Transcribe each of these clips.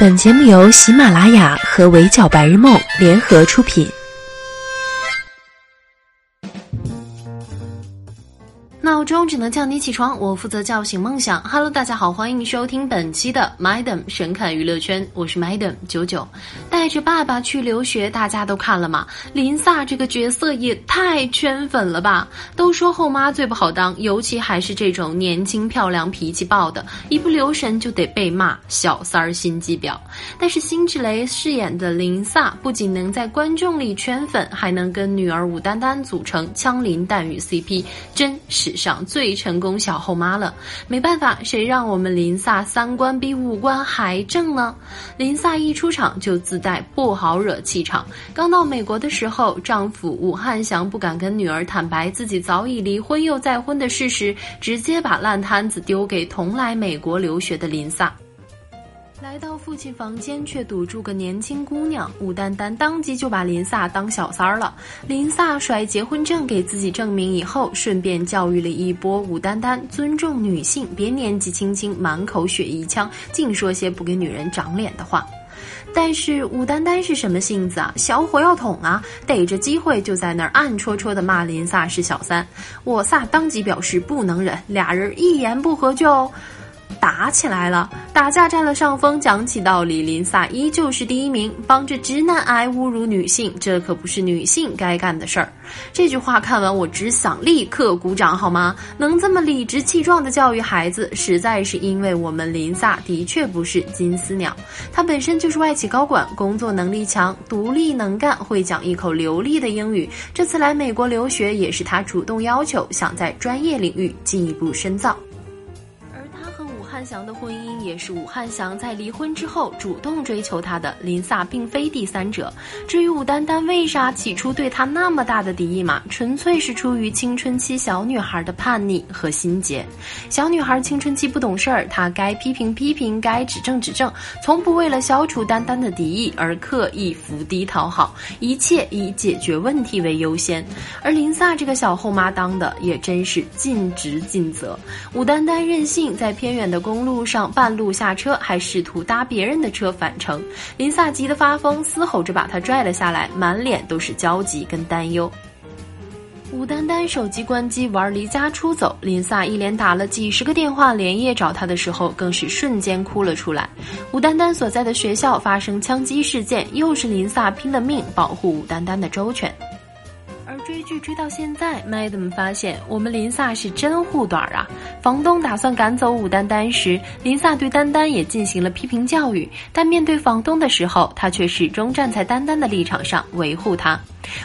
本节目由喜马拉雅和围剿白日梦联合出品。闹钟只能叫你起床，我负责叫醒梦想。Hello，大家好，欢迎收听本期的 Madam 神侃娱乐圈，我是 Madam 九九。带着爸爸去留学，大家都看了吗？林萨这个角色也太圈粉了吧！都说后妈最不好当，尤其还是这种年轻漂亮、脾气暴的，一不留神就得被骂小三儿心机婊。但是辛芷蕾饰演的林萨不仅能在观众里圈粉，还能跟女儿武丹丹组成枪林弹雨 CP，真是。上最成功小后妈了，没办法，谁让我们林萨三观比五官还正呢？林萨一出场就自带不好惹气场。刚到美国的时候，丈夫武汉祥不敢跟女儿坦白自己早已离婚又再婚的事实，直接把烂摊子丢给同来美国留学的林萨。来到父亲房间，却堵住个年轻姑娘。武丹丹当即就把林萨当小三儿了。林萨甩结婚证给自己证明以后，顺便教育了一波武丹丹尊重女性，别年纪轻轻满口血一腔，净说些不给女人长脸的话。但是武丹丹是什么性子啊？小火药桶啊！逮着机会就在那儿暗戳戳的骂林萨是小三。我萨当即表示不能忍，俩人一言不合就。打起来了，打架占了上风。讲起道理，林萨依旧是第一名，帮着直男癌侮辱女性，这可不是女性该干的事儿。这句话看完，我只想立刻鼓掌，好吗？能这么理直气壮的教育孩子，实在是因为我们林萨的确不是金丝鸟。他本身就是外企高管，工作能力强，独立能干，会讲一口流利的英语。这次来美国留学，也是他主动要求，想在专业领域进一步深造。祥的婚姻也是武汉祥在离婚之后主动追求她的，林萨并非第三者。至于武丹丹为啥起初对他那么大的敌意嘛，纯粹是出于青春期小女孩的叛逆和心结。小女孩青春期不懂事儿，她该批评批评，该指正指正，从不为了消除丹丹的敌意而刻意伏低讨好，一切以解决问题为优先。而林萨这个小后妈当的也真是尽职尽责。武丹丹任性，在偏远的。公路上半路下车，还试图搭别人的车返程。林萨急得发疯，嘶吼着把他拽了下来，满脸都是焦急跟担忧。武丹丹手机关机玩离家出走，林萨一连打了几十个电话，连夜找他的时候，更是瞬间哭了出来。武丹丹所在的学校发生枪击事件，又是林萨拼了命保护武丹丹的周全。追剧追到现在，Madam 发现我们林萨是真护短啊！房东打算赶走武丹丹时，林萨对丹丹也进行了批评教育，但面对房东的时候，他却始终站在丹丹的立场上维护她。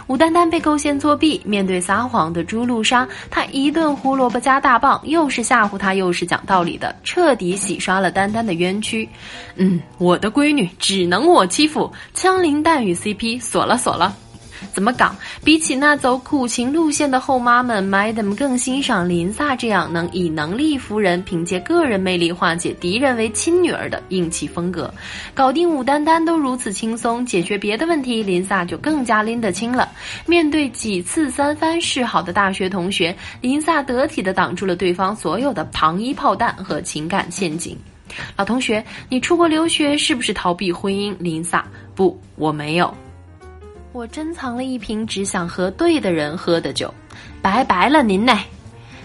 武丹丹被构陷作弊，面对撒谎的朱露莎，他一顿胡萝卜加大棒，又是吓唬她，又是讲道理的，彻底洗刷了丹丹的冤屈。嗯，我的闺女只能我欺负，枪林弹雨 CP 锁了锁了。怎么讲？比起那走苦情路线的后妈们，Madam 更欣赏林萨这样能以能力服人、凭借个人魅力化解敌人为亲女儿的硬气风格。搞定武丹丹都如此轻松，解决别的问题，林萨就更加拎得清了。面对几次三番示好的大学同学，林萨得体的挡住了对方所有的糖衣炮弹和情感陷阱。老同学，你出国留学是不是逃避婚姻？林萨，不，我没有。我珍藏了一瓶只想和对的人喝的酒，拜拜了您嘞。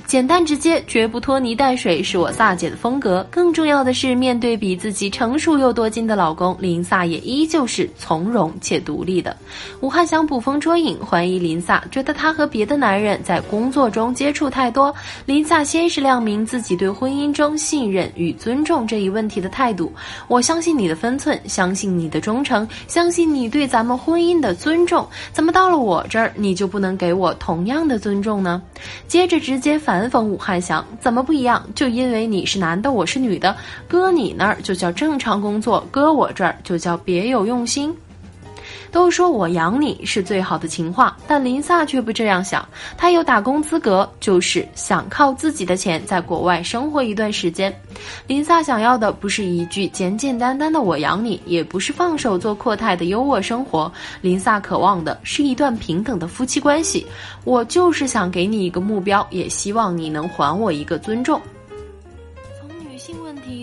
简单直接，绝不拖泥带水，是我萨姐的风格。更重要的是，面对比自己成熟又多金的老公，林萨也依旧是从容且独立的。武汉想捕风捉影，怀疑林萨，觉得他和别的男人在工作中接触太多。林萨先是亮明自己对婚姻中信任与尊重这一问题的态度：我相信你的分寸，相信你的忠诚，相信你对咱们婚姻的尊重。怎么到了我这儿，你就不能给我同样的尊重呢？接着直接反。南方武汉想怎么不一样？就因为你是男的，我是女的，搁你那儿就叫正常工作，搁我这儿就叫别有用心。都说我养你是最好的情话，但林萨却不这样想。他有打工资格，就是想靠自己的钱在国外生活一段时间。林萨想要的不是一句简简单单的“我养你”，也不是放手做阔太的优渥生活。林萨渴望的是一段平等的夫妻关系。我就是想给你一个目标，也希望你能还我一个尊重。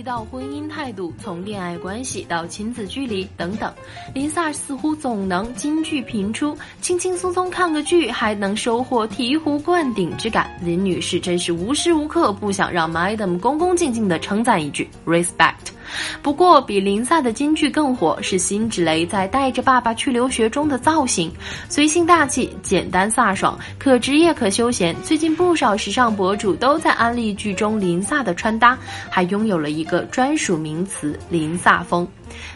到婚姻态度，从恋爱关系到亲子距离等等，林萨似乎总能金句频出，轻轻松松看个剧还能收获醍醐灌顶之感。林女士真是无时无刻不想让 Madam 恭恭敬敬地称赞一句 respect。不过，比林萨的金句更火是辛芷蕾在《带着爸爸去留学》中的造型，随性大气、简单飒爽，可职业可休闲。最近不少时尚博主都在安利剧中林萨的穿搭，还拥有了一个专属名词“林萨风”。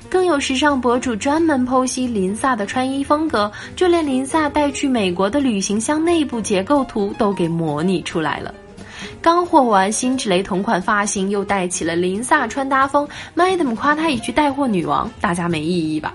更有时尚博主专门剖析林萨的穿衣风格，就连林萨带去美国的旅行箱内部结构图都给模拟出来了。刚火完辛芷蕾同款发型，又带起了林飒穿搭风，Madam 夸她一句带货女王，大家没异议吧？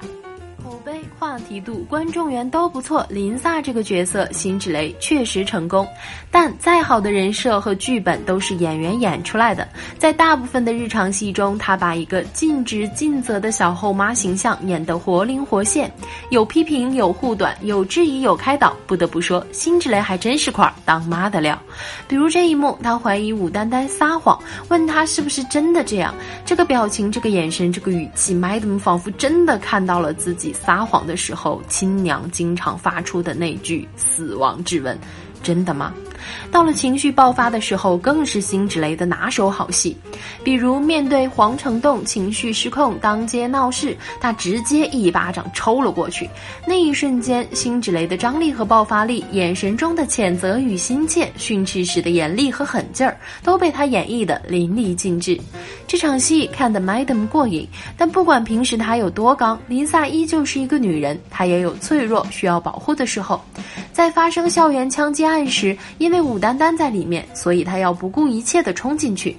口碑、话题度、观众缘都不错，林萨这个角色，辛芷蕾确实成功。但再好的人设和剧本都是演员演出来的，在大部分的日常戏中，她把一个尽职尽责的小后妈形象演得活灵活现，有批评，有护短，有质疑，有开导。不得不说，辛芷蕾还真是块当妈的料。比如这一幕，她怀疑武丹丹撒谎，问她是不是真的这样，这个表情，这个眼神，这个语气，Madam 仿佛真的看到了自己。撒谎的时候，亲娘经常发出的那句死亡质问：“真的吗？”到了情绪爆发的时候，更是辛芷蕾的拿手好戏。比如面对黄成栋情绪失控、当街闹事，他直接一巴掌抽了过去。那一瞬间，辛芷蕾的张力和爆发力，眼神中的谴责与心切，训斥时的严厉和狠劲儿，都被他演绎的淋漓尽致。这场戏看得 Madam 过瘾。但不管平时他有多刚，林萨依旧是一个女人，她也有脆弱需要保护的时候。在发生校园枪击案时，因为武丹丹在里面，所以他要不顾一切地冲进去。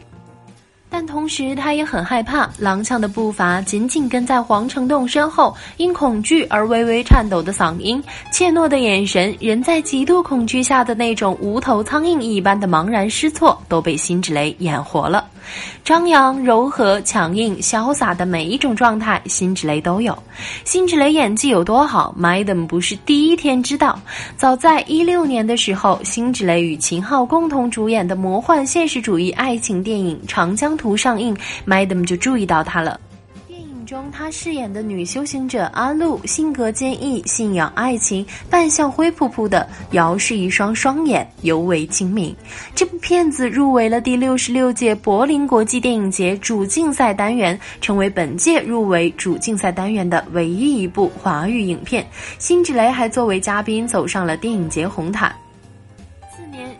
但同时，他也很害怕，踉跄的步伐，紧紧跟在黄成栋身后，因恐惧而微微颤抖的嗓音，怯懦的眼神，人在极度恐惧下的那种无头苍蝇一般的茫然失措，都被辛芷蕾演活了。张扬、柔和、强硬、潇洒的每一种状态，辛芷蕾都有。辛芷蕾演技有多好，Madam 不是第一天知道。早在一六年的时候，辛芷蕾与秦昊共同主演的魔幻现实主义爱情电影《长江图》上映，Madam 就注意到她了。中，她饰演的女修行者阿露，性格坚毅，信仰爱情，扮相灰扑扑的，遥视一双双眼，尤为精明。这部片子入围了第六十六届柏林国际电影节主竞赛单元，成为本届入围主竞赛单元的唯一一部华语影片。辛芷蕾还作为嘉宾走上了电影节红毯。《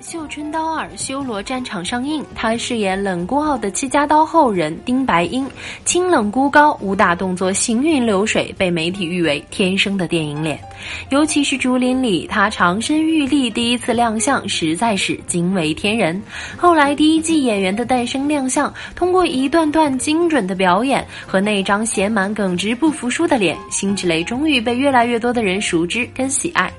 绣春刀二：修罗战场》上映，他饰演冷孤傲的戚家刀后人丁白英，清冷孤高，武打动作行云流水，被媒体誉为天生的电影脸。尤其是竹林里，他长身玉立，第一次亮相实在是惊为天人。后来第一季演员的诞生亮相，通过一段段精准的表演和那张写满耿直不服输的脸，辛芷蕾终于被越来越多的人熟知跟喜爱。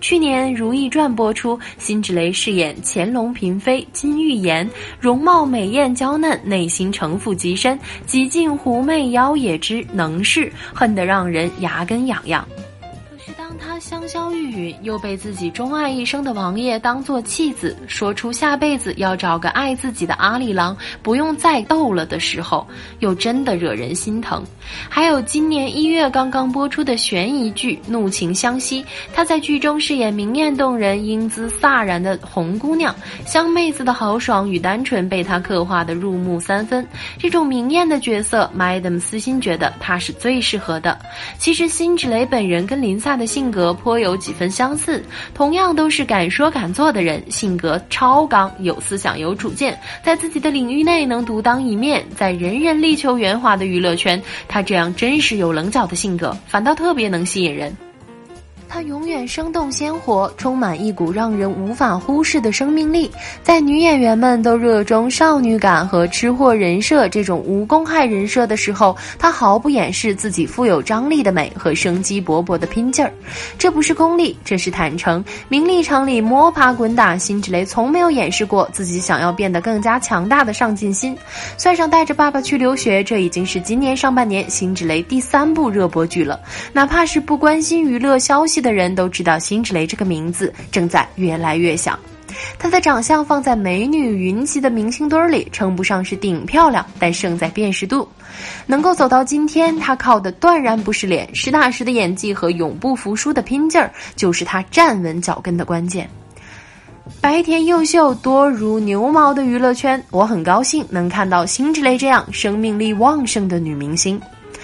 去年《如懿传》播出，辛芷蕾饰演乾隆嫔妃金玉妍，容貌美艳娇嫩，内心城府极深，极尽狐媚妖冶之能事，恨得让人牙根痒痒。可是当当他香消玉殒，又被自己钟爱一生的王爷当做弃子，说出下辈子要找个爱自己的阿里郎，不用再斗了的时候，又真的惹人心疼。还有今年一月刚刚播出的悬疑剧《怒晴湘西》，她在剧中饰演明艳动人、英姿飒然的红姑娘，香妹子的豪爽与单纯被她刻画的入木三分。这种明艳的角色，Madam 私心觉得她是最适合的。其实辛芷蕾本人跟林萨的性格颇有几分相似，同样都是敢说敢做的人，性格超刚，有思想有主见，在自己的领域内能独当一面，在人人力求圆滑的娱乐圈，他这样真实有棱角的性格，反倒特别能吸引人。她永远生动鲜活，充满一股让人无法忽视的生命力。在女演员们都热衷少女感和吃货人设这种无公害人设的时候，她毫不掩饰自己富有张力的美和生机勃勃的拼劲儿。这不是功利，这是坦诚。名利场里摸爬滚打，辛芷蕾从没有掩饰过自己想要变得更加强大的上进心。算上带着爸爸去留学，这已经是今年上半年辛芷蕾第三部热播剧了。哪怕是不关心娱乐消息。的人都知道辛芷蕾这个名字正在越来越响。她的长相放在美女云集的明星堆里，称不上是顶漂亮，但胜在辨识度。能够走到今天，她靠的断然不是脸，实打实的演技和永不服输的拼劲儿，就是她站稳脚跟的关键。白甜优秀、多如牛毛的娱乐圈，我很高兴能看到辛芷蕾这样生命力旺盛的女明星。